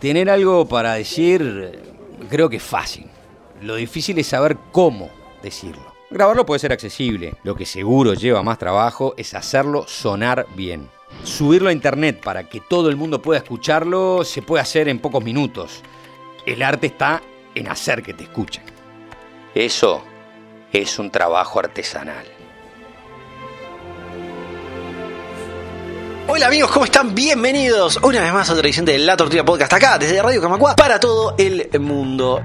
Tener algo para decir creo que es fácil. Lo difícil es saber cómo decirlo. Grabarlo puede ser accesible. Lo que seguro lleva más trabajo es hacerlo sonar bien. Subirlo a internet para que todo el mundo pueda escucharlo se puede hacer en pocos minutos. El arte está en hacer que te escuchen. Eso es un trabajo artesanal. Hola amigos, ¿cómo están? Bienvenidos una vez más a otra edición de La Tortilla Podcast acá desde Radio Camacua para todo el mundo.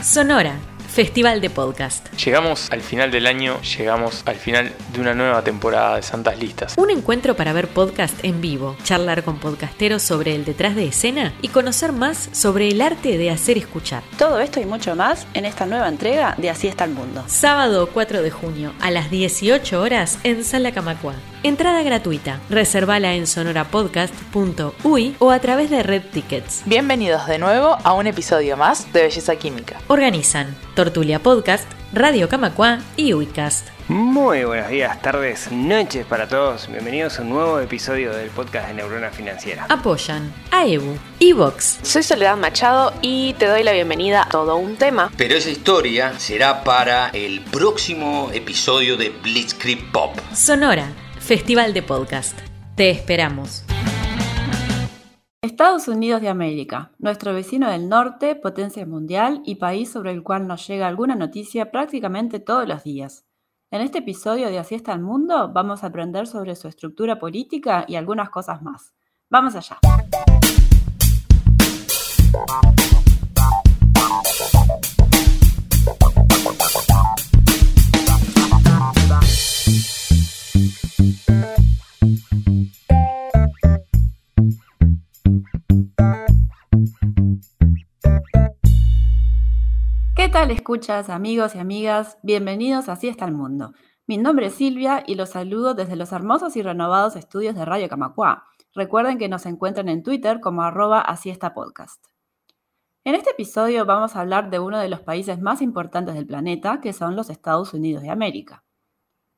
Sonora, Festival de Podcast. Llegamos al final del año, llegamos al final de una nueva temporada de Santas Listas. Un encuentro para ver podcast en vivo, charlar con podcasteros sobre el detrás de escena y conocer más sobre el arte de hacer escuchar. Todo esto y mucho más en esta nueva entrega de Así está el mundo. Sábado 4 de junio a las 18 horas en Sala Camacua. Entrada gratuita. Reservala en sonorapodcast.uy o a través de Red Tickets. Bienvenidos de nuevo a un episodio más de Belleza Química. Organizan Tortulia Podcast, Radio Camacua y Uicast. Muy buenos días, tardes, noches para todos. Bienvenidos a un nuevo episodio del podcast de Neurona Financiera. Apoyan a EBU, Evox, Soy Soledad Machado y te doy la bienvenida a todo un tema. Pero esa historia será para el próximo episodio de Blitzkrieg Pop. Sonora, Festival de Podcast. Te esperamos. Estados Unidos de América, nuestro vecino del norte, potencia mundial y país sobre el cual nos llega alguna noticia prácticamente todos los días. En este episodio de Así está el mundo vamos a aprender sobre su estructura política y algunas cosas más. Vamos allá. Tal escuchas amigos y amigas? Bienvenidos a Así está el mundo. Mi nombre es Silvia y los saludo desde los hermosos y renovados estudios de Radio Camacua. Recuerden que nos encuentran en Twitter como arroba así podcast. En este episodio vamos a hablar de uno de los países más importantes del planeta, que son los Estados Unidos de América.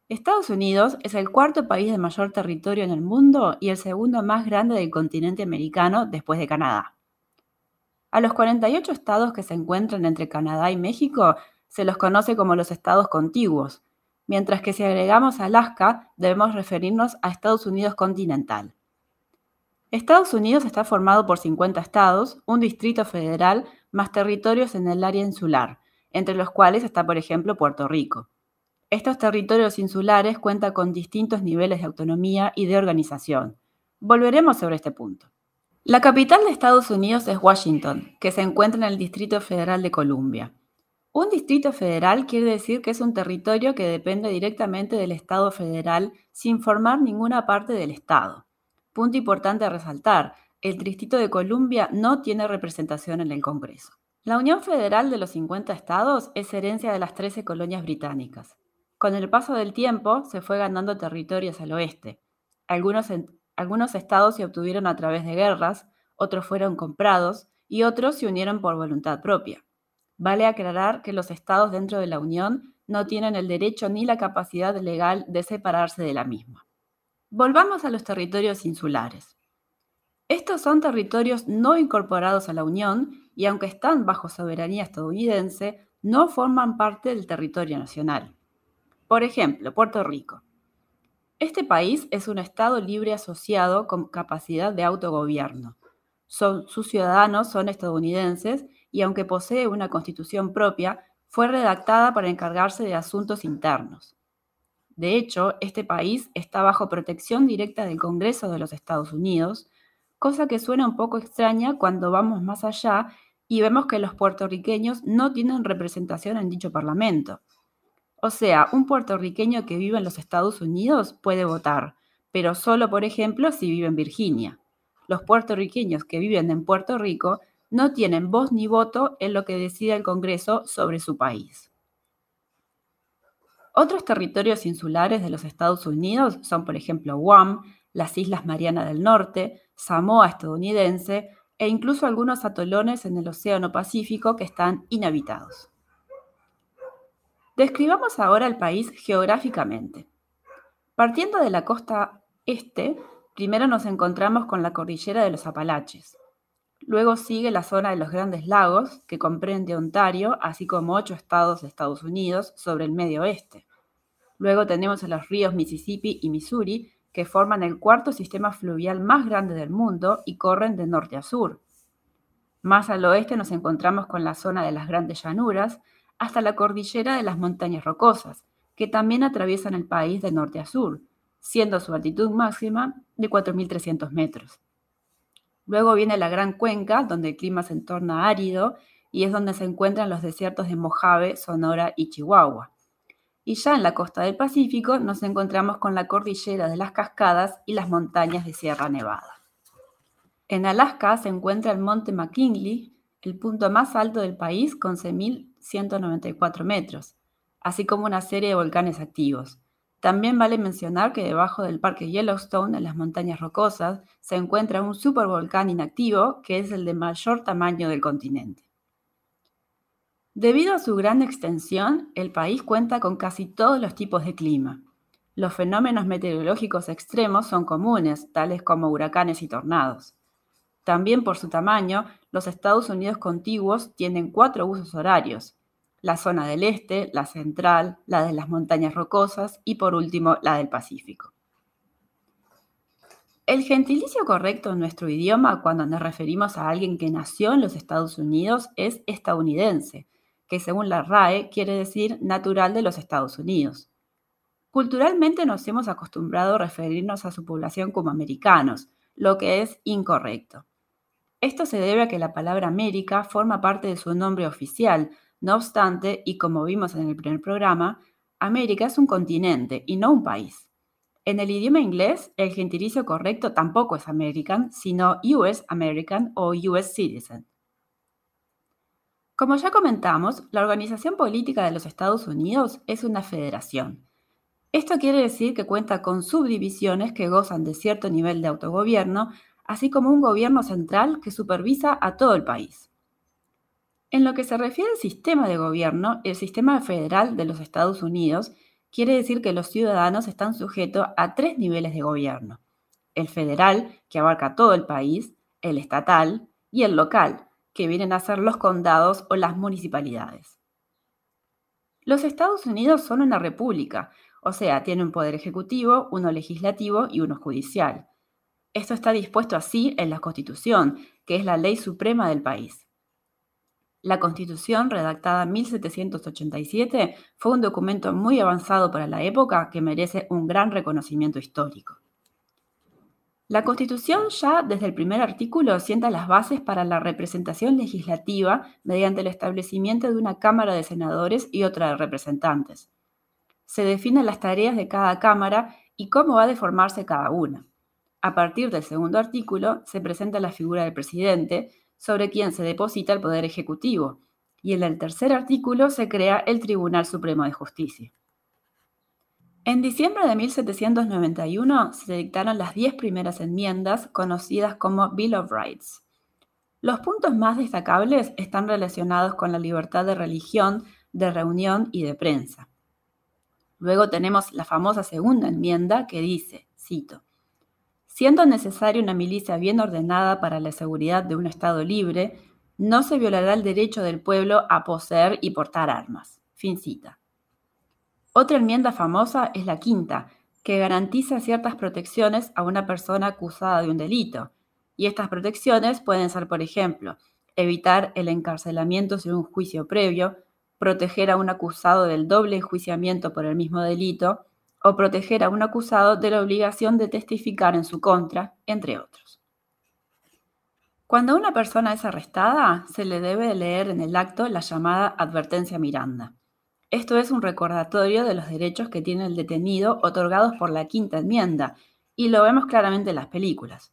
Estados Unidos es el cuarto país de mayor territorio en el mundo y el segundo más grande del continente americano después de Canadá. A los 48 estados que se encuentran entre Canadá y México se los conoce como los estados contiguos, mientras que si agregamos Alaska debemos referirnos a Estados Unidos continental. Estados Unidos está formado por 50 estados, un distrito federal, más territorios en el área insular, entre los cuales está, por ejemplo, Puerto Rico. Estos territorios insulares cuentan con distintos niveles de autonomía y de organización. Volveremos sobre este punto. La capital de Estados Unidos es Washington, que se encuentra en el Distrito Federal de Columbia. Un distrito federal quiere decir que es un territorio que depende directamente del Estado federal sin formar ninguna parte del Estado. Punto importante a resaltar, el Distrito de Columbia no tiene representación en el Congreso. La Unión Federal de los 50 estados es herencia de las 13 colonias británicas. Con el paso del tiempo se fue ganando territorios al oeste. Algunos, algunos estados se obtuvieron a través de guerras, otros fueron comprados y otros se unieron por voluntad propia. Vale aclarar que los estados dentro de la Unión no tienen el derecho ni la capacidad legal de separarse de la misma. Volvamos a los territorios insulares. Estos son territorios no incorporados a la Unión y aunque están bajo soberanía estadounidense, no forman parte del territorio nacional. Por ejemplo, Puerto Rico. Este país es un Estado libre asociado con capacidad de autogobierno. Sus ciudadanos son estadounidenses y aunque posee una constitución propia, fue redactada para encargarse de asuntos internos. De hecho, este país está bajo protección directa del Congreso de los Estados Unidos, cosa que suena un poco extraña cuando vamos más allá y vemos que los puertorriqueños no tienen representación en dicho parlamento. O sea, un puertorriqueño que vive en los Estados Unidos puede votar, pero solo, por ejemplo, si vive en Virginia. Los puertorriqueños que viven en Puerto Rico no tienen voz ni voto en lo que decida el Congreso sobre su país. Otros territorios insulares de los Estados Unidos son, por ejemplo, Guam, las Islas Marianas del Norte, Samoa estadounidense e incluso algunos atolones en el Océano Pacífico que están inhabitados. Describamos ahora el país geográficamente. Partiendo de la costa este, Primero nos encontramos con la cordillera de los Apalaches. Luego sigue la zona de los Grandes Lagos, que comprende Ontario, así como ocho estados de Estados Unidos sobre el medio oeste. Luego tenemos a los ríos Mississippi y Missouri, que forman el cuarto sistema fluvial más grande del mundo y corren de norte a sur. Más al oeste nos encontramos con la zona de las grandes llanuras, hasta la cordillera de las montañas rocosas, que también atraviesan el país de norte a sur, siendo su altitud máxima de 4.300 metros. Luego viene la Gran Cuenca, donde el clima se torna árido y es donde se encuentran los desiertos de Mojave, Sonora y Chihuahua. Y ya en la costa del Pacífico nos encontramos con la cordillera de las Cascadas y las montañas de Sierra Nevada. En Alaska se encuentra el monte McKinley, el punto más alto del país con 6.194 metros, así como una serie de volcanes activos. También vale mencionar que debajo del parque Yellowstone, en las montañas rocosas, se encuentra un supervolcán inactivo que es el de mayor tamaño del continente. Debido a su gran extensión, el país cuenta con casi todos los tipos de clima. Los fenómenos meteorológicos extremos son comunes, tales como huracanes y tornados. También por su tamaño, los Estados Unidos contiguos tienen cuatro usos horarios, la zona del este, la central, la de las montañas rocosas y por último la del Pacífico. El gentilicio correcto en nuestro idioma cuando nos referimos a alguien que nació en los Estados Unidos es estadounidense, que según la RAE quiere decir natural de los Estados Unidos. Culturalmente nos hemos acostumbrado a referirnos a su población como americanos, lo que es incorrecto. Esto se debe a que la palabra América forma parte de su nombre oficial, no obstante, y como vimos en el primer programa, América es un continente y no un país. En el idioma inglés, el gentilicio correcto tampoco es American, sino US American o US Citizen. Como ya comentamos, la organización política de los Estados Unidos es una federación. Esto quiere decir que cuenta con subdivisiones que gozan de cierto nivel de autogobierno, así como un gobierno central que supervisa a todo el país. En lo que se refiere al sistema de gobierno, el sistema federal de los Estados Unidos quiere decir que los ciudadanos están sujetos a tres niveles de gobierno. El federal, que abarca todo el país, el estatal y el local, que vienen a ser los condados o las municipalidades. Los Estados Unidos son una república, o sea, tienen un poder ejecutivo, uno legislativo y uno judicial. Esto está dispuesto así en la Constitución, que es la ley suprema del país. La Constitución, redactada en 1787, fue un documento muy avanzado para la época que merece un gran reconocimiento histórico. La Constitución ya desde el primer artículo sienta las bases para la representación legislativa mediante el establecimiento de una Cámara de Senadores y otra de Representantes. Se definen las tareas de cada Cámara y cómo va a deformarse cada una. A partir del segundo artículo se presenta la figura del presidente, sobre quien se deposita el Poder Ejecutivo, y en el tercer artículo se crea el Tribunal Supremo de Justicia. En diciembre de 1791 se dictaron las diez primeras enmiendas conocidas como Bill of Rights. Los puntos más destacables están relacionados con la libertad de religión, de reunión y de prensa. Luego tenemos la famosa segunda enmienda que dice, cito, Siendo necesaria una milicia bien ordenada para la seguridad de un Estado libre, no se violará el derecho del pueblo a poseer y portar armas. Fin cita. Otra enmienda famosa es la quinta, que garantiza ciertas protecciones a una persona acusada de un delito. Y estas protecciones pueden ser, por ejemplo, evitar el encarcelamiento sin un juicio previo, proteger a un acusado del doble enjuiciamiento por el mismo delito, o proteger a un acusado de la obligación de testificar en su contra, entre otros. Cuando una persona es arrestada, se le debe leer en el acto la llamada advertencia Miranda. Esto es un recordatorio de los derechos que tiene el detenido otorgados por la quinta enmienda, y lo vemos claramente en las películas.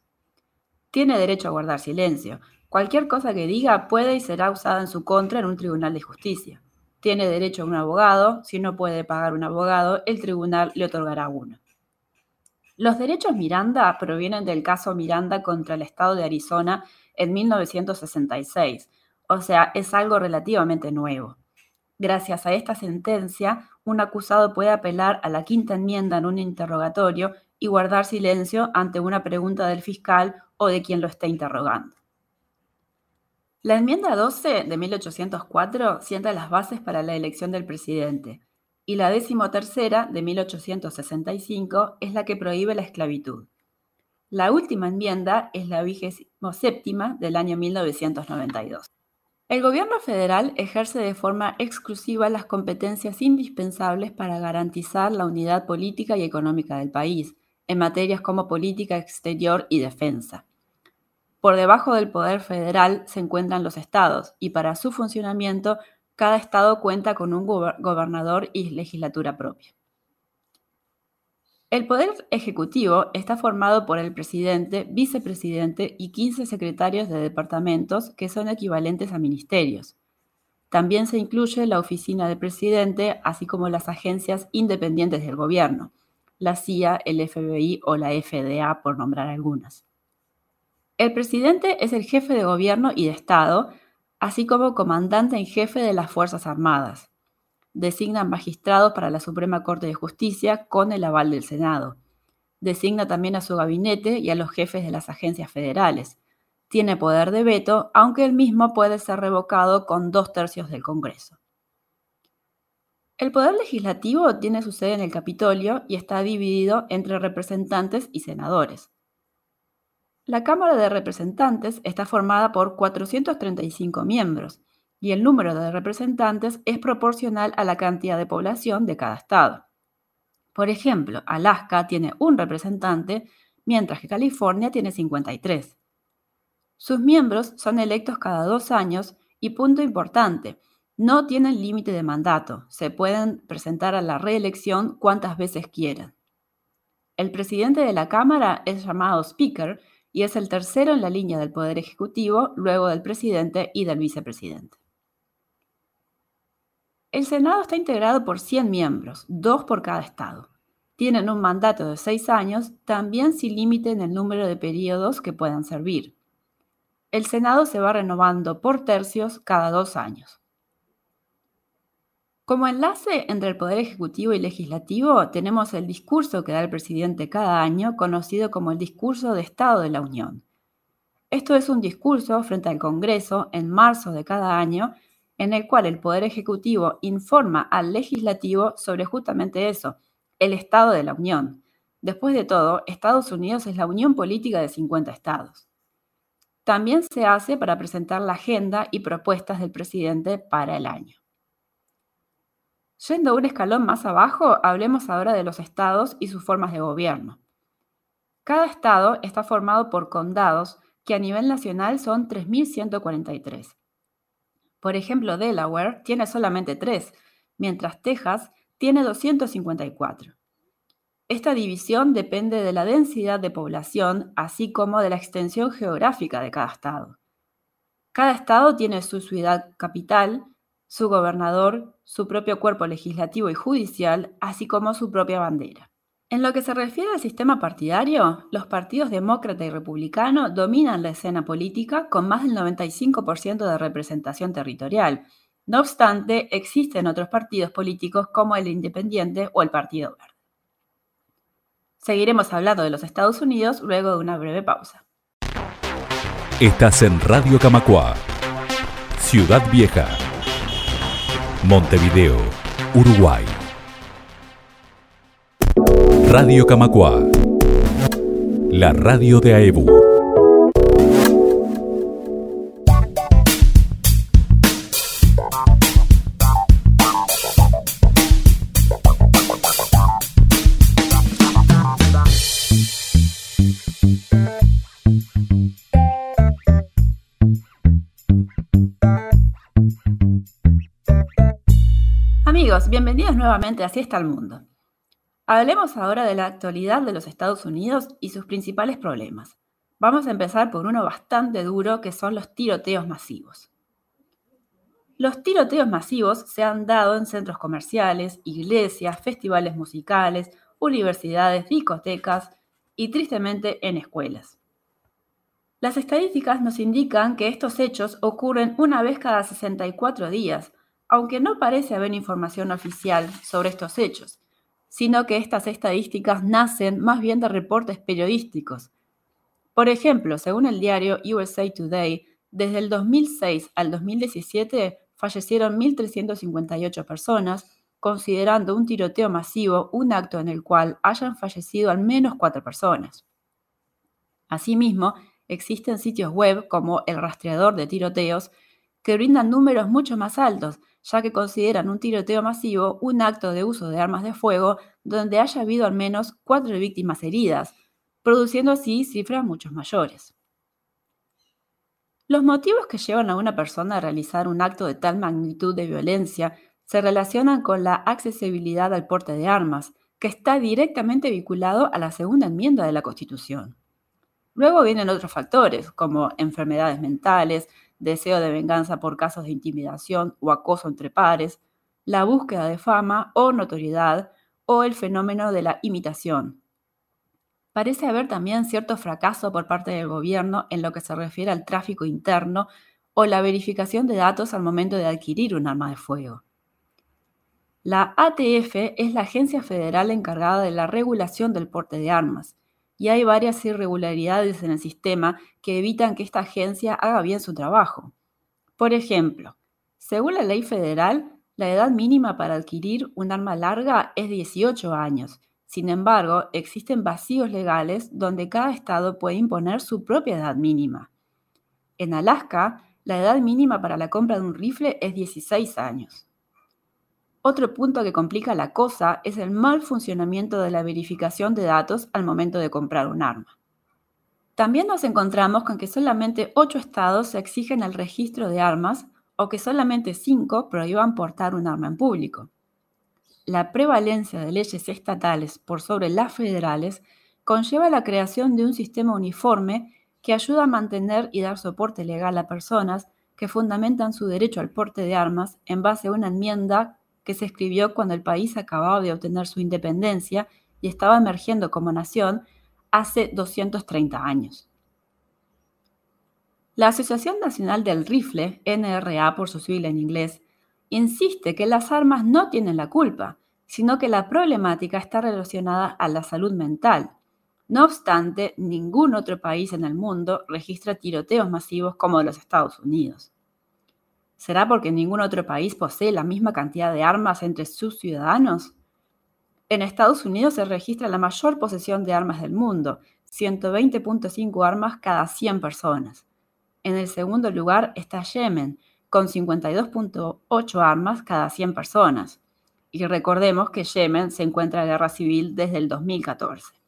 Tiene derecho a guardar silencio. Cualquier cosa que diga puede y será usada en su contra en un tribunal de justicia tiene derecho a un abogado, si no puede pagar un abogado, el tribunal le otorgará uno. Los derechos Miranda provienen del caso Miranda contra el estado de Arizona en 1966, o sea, es algo relativamente nuevo. Gracias a esta sentencia, un acusado puede apelar a la quinta enmienda en un interrogatorio y guardar silencio ante una pregunta del fiscal o de quien lo esté interrogando. La enmienda 12 de 1804 sienta las bases para la elección del presidente y la decimotercera de 1865 es la que prohíbe la esclavitud. La última enmienda es la vigésimo séptima del año 1992. El gobierno federal ejerce de forma exclusiva las competencias indispensables para garantizar la unidad política y económica del país, en materias como política exterior y defensa. Por debajo del poder federal se encuentran los estados y para su funcionamiento cada estado cuenta con un gobernador y legislatura propia. El Poder Ejecutivo está formado por el presidente, vicepresidente y 15 secretarios de departamentos que son equivalentes a ministerios. También se incluye la oficina del presidente, así como las agencias independientes del gobierno, la CIA, el FBI o la FDA, por nombrar algunas. El presidente es el jefe de gobierno y de Estado, así como comandante en jefe de las Fuerzas Armadas. Designa magistrados para la Suprema Corte de Justicia con el aval del Senado. Designa también a su gabinete y a los jefes de las agencias federales. Tiene poder de veto, aunque el mismo puede ser revocado con dos tercios del Congreso. El poder legislativo tiene su sede en el Capitolio y está dividido entre representantes y senadores. La Cámara de Representantes está formada por 435 miembros y el número de representantes es proporcional a la cantidad de población de cada estado. Por ejemplo, Alaska tiene un representante, mientras que California tiene 53. Sus miembros son electos cada dos años y, punto importante, no tienen límite de mandato, se pueden presentar a la reelección cuantas veces quieran. El presidente de la Cámara es llamado Speaker y es el tercero en la línea del Poder Ejecutivo, luego del presidente y del vicepresidente. El Senado está integrado por 100 miembros, dos por cada estado. Tienen un mandato de seis años, también sin límite en el número de periodos que puedan servir. El Senado se va renovando por tercios cada dos años. Como enlace entre el Poder Ejecutivo y Legislativo tenemos el discurso que da el presidente cada año, conocido como el Discurso de Estado de la Unión. Esto es un discurso frente al Congreso en marzo de cada año en el cual el Poder Ejecutivo informa al Legislativo sobre justamente eso, el Estado de la Unión. Después de todo, Estados Unidos es la unión política de 50 estados. También se hace para presentar la agenda y propuestas del presidente para el año. Yendo un escalón más abajo, hablemos ahora de los estados y sus formas de gobierno. Cada estado está formado por condados que a nivel nacional son 3.143. Por ejemplo, Delaware tiene solamente 3, mientras Texas tiene 254. Esta división depende de la densidad de población, así como de la extensión geográfica de cada estado. Cada estado tiene su ciudad capital, su gobernador, su propio cuerpo legislativo y judicial, así como su propia bandera. En lo que se refiere al sistema partidario, los partidos demócrata y republicano dominan la escena política con más del 95% de representación territorial. No obstante, existen otros partidos políticos como el Independiente o el Partido Verde. Seguiremos hablando de los Estados Unidos luego de una breve pausa. Estás en Radio Camacua, Ciudad Vieja, Montevideo, Uruguay. Radio Camacua, la radio de AEBU. Bienvenidos nuevamente a Así está el mundo. Hablemos ahora de la actualidad de los Estados Unidos y sus principales problemas. Vamos a empezar por uno bastante duro que son los tiroteos masivos. Los tiroteos masivos se han dado en centros comerciales, iglesias, festivales musicales, universidades, discotecas y tristemente en escuelas. Las estadísticas nos indican que estos hechos ocurren una vez cada 64 días, aunque no parece haber información oficial sobre estos hechos. sino que estas estadísticas nacen más bien de reportes periodísticos. Por ejemplo, según el diario USA Today, desde el 2006 al 2017 fallecieron 1.358 personas, considerando un tiroteo masivo un acto en el cual hayan fallecido al menos cuatro personas. Asimismo, existen sitios web como el rastreador de tiroteos que brindan números mucho más altos, ya que consideran un tiroteo masivo un acto de uso de armas de fuego donde haya habido al menos cuatro víctimas heridas, produciendo así cifras mucho mayores. Los motivos que llevan a una persona a realizar un acto de tal magnitud de violencia se relacionan con la accesibilidad al porte de armas, que está directamente vinculado a la segunda enmienda de la Constitución. Luego vienen otros factores, como enfermedades mentales, deseo de venganza por casos de intimidación o acoso entre pares, la búsqueda de fama o notoriedad, o el fenómeno de la imitación, Parece haber también cierto fracaso por parte del gobierno en lo que se refiere al tráfico interno o la verificación de datos al momento de adquirir un arma de fuego. La ATF es la agencia federal encargada de la regulación del porte de armas, y hay varias irregularidades en el sistema que evitan que esta agencia haga bien su trabajo. Por ejemplo, según la ley federal, la edad mínima para adquirir un arma larga es 18 años, sin embargo, existen vacíos legales donde cada estado puede imponer su propia edad mínima. En Alaska, la edad mínima para la compra de un rifle es 16 años. Otro punto que complica la cosa es el mal funcionamiento de la verificación de datos al momento de comprar un arma. También nos encontramos con que solamente 8 estados exigen el registro de armas o que solamente 5 prohíban portar un arma en público la prevalencia de leyes estatales por sobre las federales conlleva la creación de un sistema uniforme que ayuda a mantener y dar soporte legal a personas que fundamentan su derecho al porte de armas en base a una enmienda que se escribió cuando el país acababa de obtener su independencia y estaba emergiendo como nación hace 230 años. La Asociación Nacional del Rifle, NRA por su sigla en inglés, insiste que las armas no tienen la culpa, sino que la problemática está relacionada a la salud mental. No obstante, ningún otro país en el mundo registra tiroteos masivos como los Estados Unidos. ¿Será porque ningún otro país posee la misma cantidad de armas entre sus ciudadanos? En Estados Unidos se registra la mayor posesión de armas del mundo, 120.5 armas cada 100 personas. En el segundo lugar está Yemen, con 52.8 armas cada 100 personas. Y recordemos que Yemen se encuentra en guerra civil desde el 2014.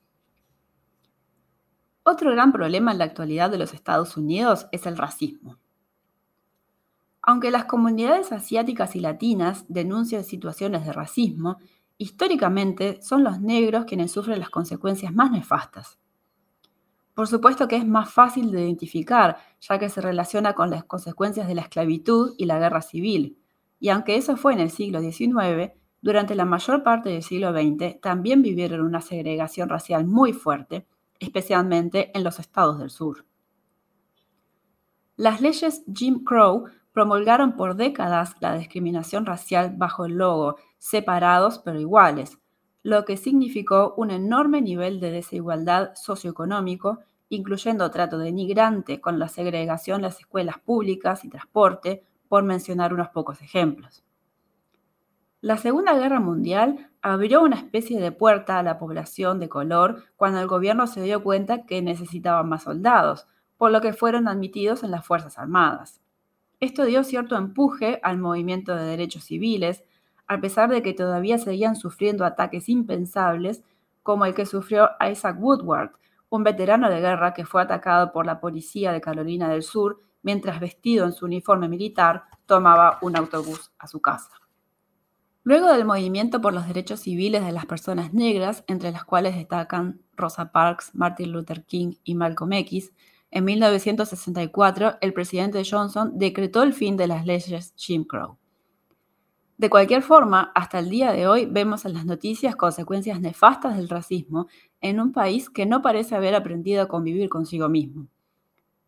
Otro gran problema en la actualidad de los Estados Unidos es el racismo. Aunque las comunidades asiáticas y latinas denuncian situaciones de racismo, históricamente son los negros quienes sufren las consecuencias más nefastas. Por supuesto que es más fácil de identificar, ya que se relaciona con las consecuencias de la esclavitud y la guerra civil. Y aunque eso fue en el siglo XIX, durante la mayor parte del siglo XX también vivieron una segregación racial muy fuerte, especialmente en los estados del sur. Las leyes Jim Crow promulgaron por décadas la discriminación racial bajo el logo separados pero iguales, lo que significó un enorme nivel de desigualdad socioeconómico, incluyendo trato denigrante con la segregación en las escuelas públicas y transporte, por mencionar unos pocos ejemplos. La Segunda Guerra Mundial abrió una especie de puerta a la población de color cuando el gobierno se dio cuenta que necesitaban más soldados, por lo que fueron admitidos en las Fuerzas Armadas. Esto dio cierto empuje al movimiento de derechos civiles, a pesar de que todavía seguían sufriendo ataques impensables, como el que sufrió Isaac Woodward, un veterano de guerra que fue atacado por la policía de Carolina del Sur mientras vestido en su uniforme militar tomaba un autobús a su casa. Luego del movimiento por los derechos civiles de las personas negras, entre las cuales destacan Rosa Parks, Martin Luther King y Malcolm X, en 1964 el presidente Johnson decretó el fin de las leyes Jim Crow. De cualquier forma, hasta el día de hoy vemos en las noticias consecuencias nefastas del racismo en un país que no parece haber aprendido a convivir consigo mismo.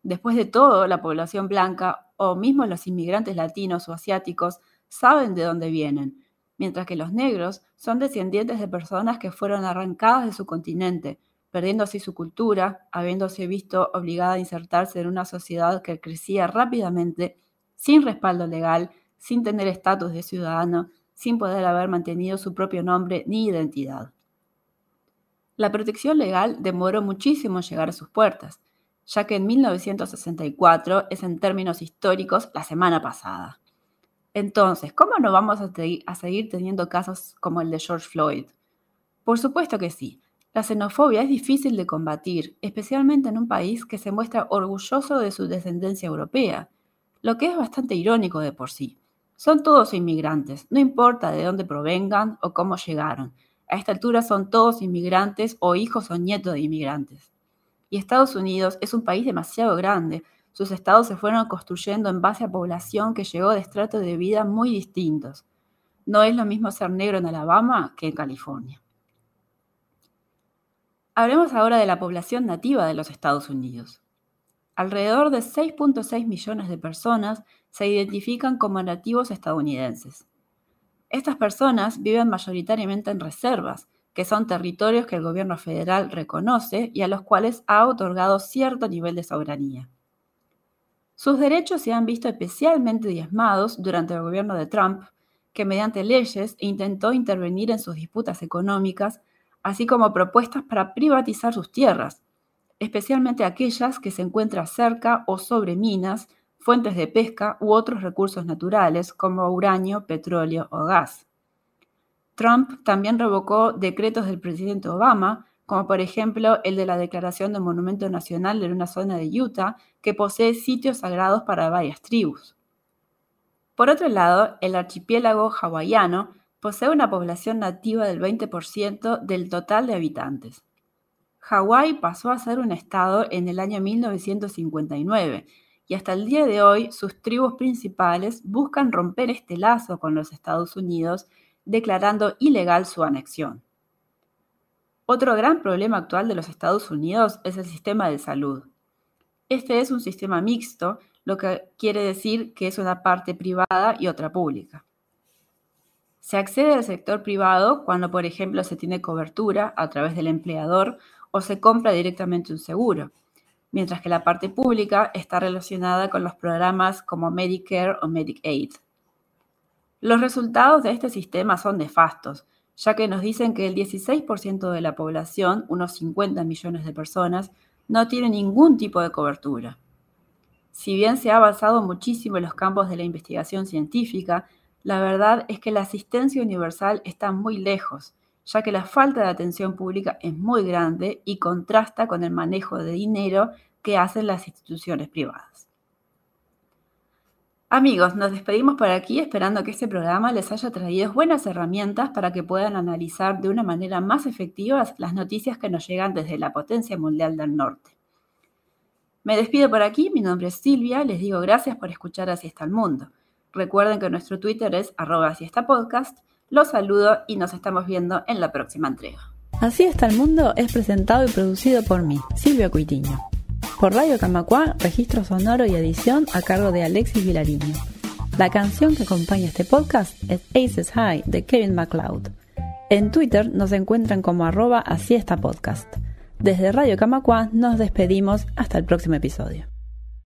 Después de todo, la población blanca o mismo los inmigrantes latinos o asiáticos saben de dónde vienen, mientras que los negros son descendientes de personas que fueron arrancadas de su continente, perdiendo así su cultura, habiéndose visto obligada a insertarse en una sociedad que crecía rápidamente, sin respaldo legal, sin tener estatus de ciudadano, sin poder haber mantenido su propio nombre ni identidad. La protección legal demoró muchísimo llegar a sus puertas, ya que en 1964 es en términos históricos la semana pasada. Entonces, ¿cómo no vamos a, a, seguir teniendo casos como el de George Floyd? Por supuesto que sí. La xenofobia es difícil de combatir, especialmente en un país que se muestra orgulloso de su descendencia europea, lo que es bastante irónico de por sí. Son todos inmigrantes, no importa de dónde provengan o cómo llegaron. A esta altura son todos inmigrantes o hijos o nietos de inmigrantes. Y Estados Unidos es un país demasiado grande. Sus estados se fueron construyendo en base a población que llegó de estratos de vida muy distintos. No es lo mismo ser negro en Alabama que en California. Hablemos ahora de la población nativa de los Estados Unidos. Alrededor de 6.6 millones de personas se identifican como nativos estadounidenses. Estas personas viven mayoritariamente en reservas, que son territorios que el gobierno federal reconoce y a los cuales ha otorgado cierto nivel de soberanía. Sus derechos se han visto especialmente diezmados durante el gobierno de Trump, que mediante leyes intentó intervenir en sus disputas económicas, así como propuestas para privatizar sus tierras, especialmente aquellas que se encuentran cerca o sobre minas fuentes de pesca u otros recursos naturales como uranio, petróleo o gas. Trump también revocó decretos del presidente Obama, como por ejemplo el de la declaración de monumento nacional en una zona de Utah que posee sitios sagrados para varias tribus. Por otro lado, el archipiélago hawaiano posee una población nativa del 20% del total de habitantes. Hawái pasó a ser un estado en el año 1959 y hasta el día de hoy sus tribus principales buscan romper este lazo con los Estados Unidos, declarando ilegal su anexión. Otro gran problema actual de los Estados Unidos es el sistema de salud. Este es un sistema mixto, lo que quiere decir que es una parte privada y otra pública. Se accede al sector privado cuando, por ejemplo, se tiene cobertura a través del empleador o se compra directamente un seguro mientras que la parte pública está relacionada con los programas como Medicare o Medicaid. Los resultados de este sistema son nefastos, ya que nos dicen que el 16% de la población, unos 50 millones de personas, no tiene ningún tipo de cobertura. Si bien se ha avanzado muchísimo en los campos de la investigación científica, la verdad es que la asistencia universal está muy lejos, ya que la falta de atención pública es muy grande y contrasta con el manejo de dinero que hacen las instituciones privadas. Amigos, nos despedimos por aquí esperando que este programa les haya traído buenas herramientas para que puedan analizar de una manera más efectiva las noticias que nos llegan desde la potencia mundial del norte. Me despido por aquí, mi nombre es Silvia, les digo gracias por escuchar Así está el mundo. Recuerden que nuestro Twitter es arroba podcast. Los saludo y nos estamos viendo en la próxima entrega. Así está el mundo es presentado y producido por mí, Silvia Cuitiño. Por Radio Camacua, registro sonoro y edición a cargo de Alexis Vilariño. La canción que acompaña este podcast es Aces High de Kevin MacLeod. En Twitter nos encuentran como arroba. Desde Radio Camacua nos despedimos hasta el próximo episodio.